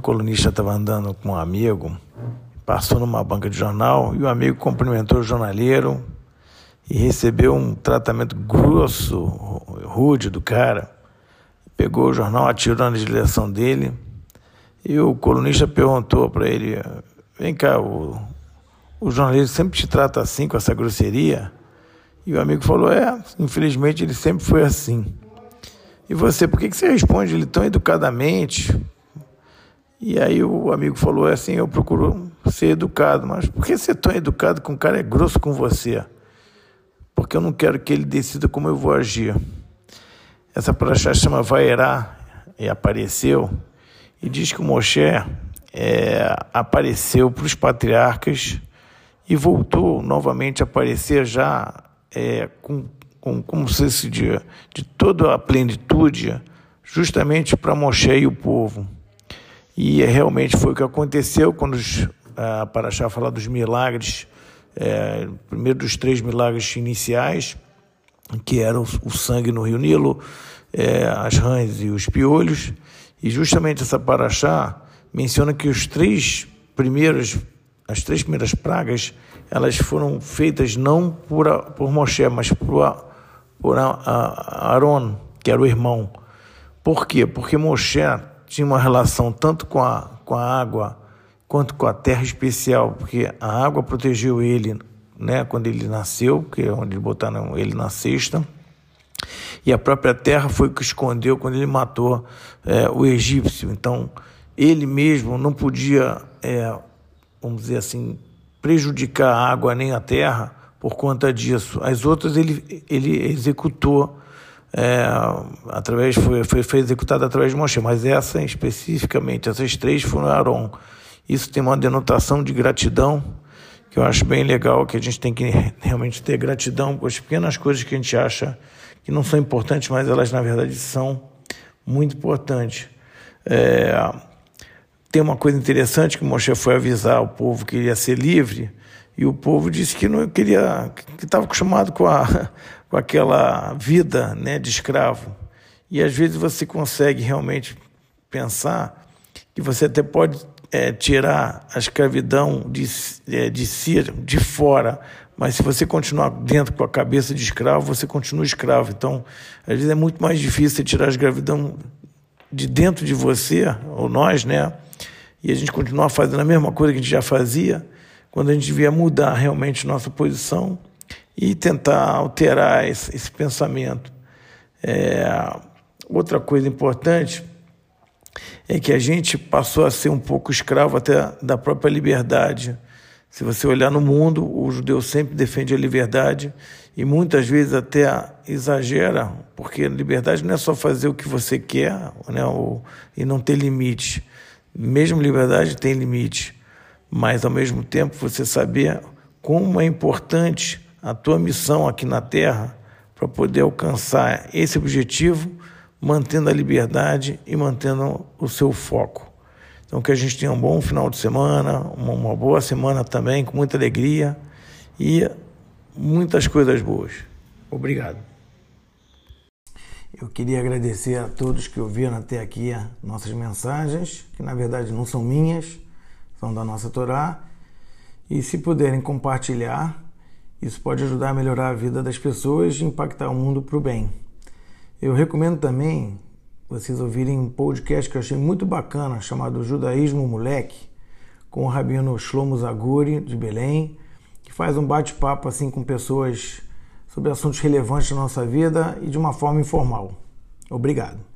um colunista estava andando com um amigo, passou numa banca de jornal e o amigo cumprimentou o jornaleiro e recebeu um tratamento grosso, rude do cara. Pegou o jornal, atirou na direção dele e o colunista perguntou para ele: Vem cá, o, o sempre te trata assim, com essa grosseria? E o amigo falou: É, infelizmente ele sempre foi assim. E você, por que, que você responde ele tão educadamente? E aí o amigo falou assim, eu procuro ser educado, mas por que ser tão educado com um cara é grosso com você? Porque eu não quero que ele decida como eu vou agir. Essa paraxá chama Vaerá e apareceu e diz que o Moshe é, apareceu para os patriarcas e voltou novamente a aparecer já é, com, com, como se diz, de, de toda a plenitude, justamente para Moshe e o povo. E realmente foi o que aconteceu quando a Paraxá fala dos milagres, é, primeiro dos três milagres iniciais, que eram o sangue no rio Nilo, é, as rãs e os piolhos, e justamente essa Paraxá menciona que os três primeiros, as três primeiras pragas, elas foram feitas não por, por Moshe, mas por, por Aaron, que era o irmão. Por quê? Porque Moshe tinha uma relação tanto com a, com a água quanto com a terra especial, porque a água protegeu ele né, quando ele nasceu, que é onde botaram ele na cesta, e a própria terra foi o que escondeu quando ele matou é, o egípcio. Então, ele mesmo não podia, é, vamos dizer assim, prejudicar a água nem a terra por conta disso. As outras ele, ele executou é, através foi, foi, foi executada através de Moshe, mas essa especificamente, essas três foram Aaron. Isso tem uma denotação de gratidão que eu acho bem legal, que a gente tem que realmente ter gratidão por as pequenas coisas que a gente acha que não são importantes, mas elas na verdade são muito importantes. É, tem uma coisa interessante que Moshe foi avisar o povo que iria ser livre e o povo disse que não queria, que estava acostumado com a com aquela vida né, de escravo. E às vezes você consegue realmente pensar que você até pode é, tirar a escravidão de, é, de si, de fora, mas se você continuar dentro com a cabeça de escravo, você continua escravo. Então, às vezes é muito mais difícil tirar a escravidão de dentro de você, ou nós, né? E a gente continuar fazendo a mesma coisa que a gente já fazia, quando a gente devia mudar realmente nossa posição e tentar alterar esse, esse pensamento. É, outra coisa importante é que a gente passou a ser um pouco escravo até da própria liberdade. Se você olhar no mundo, o judeu sempre defende a liberdade e muitas vezes até exagera, porque liberdade não é só fazer o que você quer né, ou, e não ter limite. Mesmo liberdade tem limite, mas ao mesmo tempo você saber como é importante a tua missão aqui na Terra para poder alcançar esse objetivo, mantendo a liberdade e mantendo o seu foco. Então, que a gente tenha um bom final de semana, uma, boa semana também, com muita alegria e muitas coisas boas. Obrigado. Eu queria agradecer a todos que ouviram até aqui nossas mensagens, que na verdade não são minhas, são da nossa Torá. E se puderem compartilhar, isso pode ajudar a melhorar a vida das pessoas e impactar o mundo para o bem. Eu recomendo também vocês ouvirem um podcast que eu achei muito bacana, chamado Judaísmo Moleque, com o rabino Shlomo Zaguri, de Belém, que faz um bate-papo assim com pessoas sobre assuntos relevantes da nossa vida e de uma forma informal. Obrigado.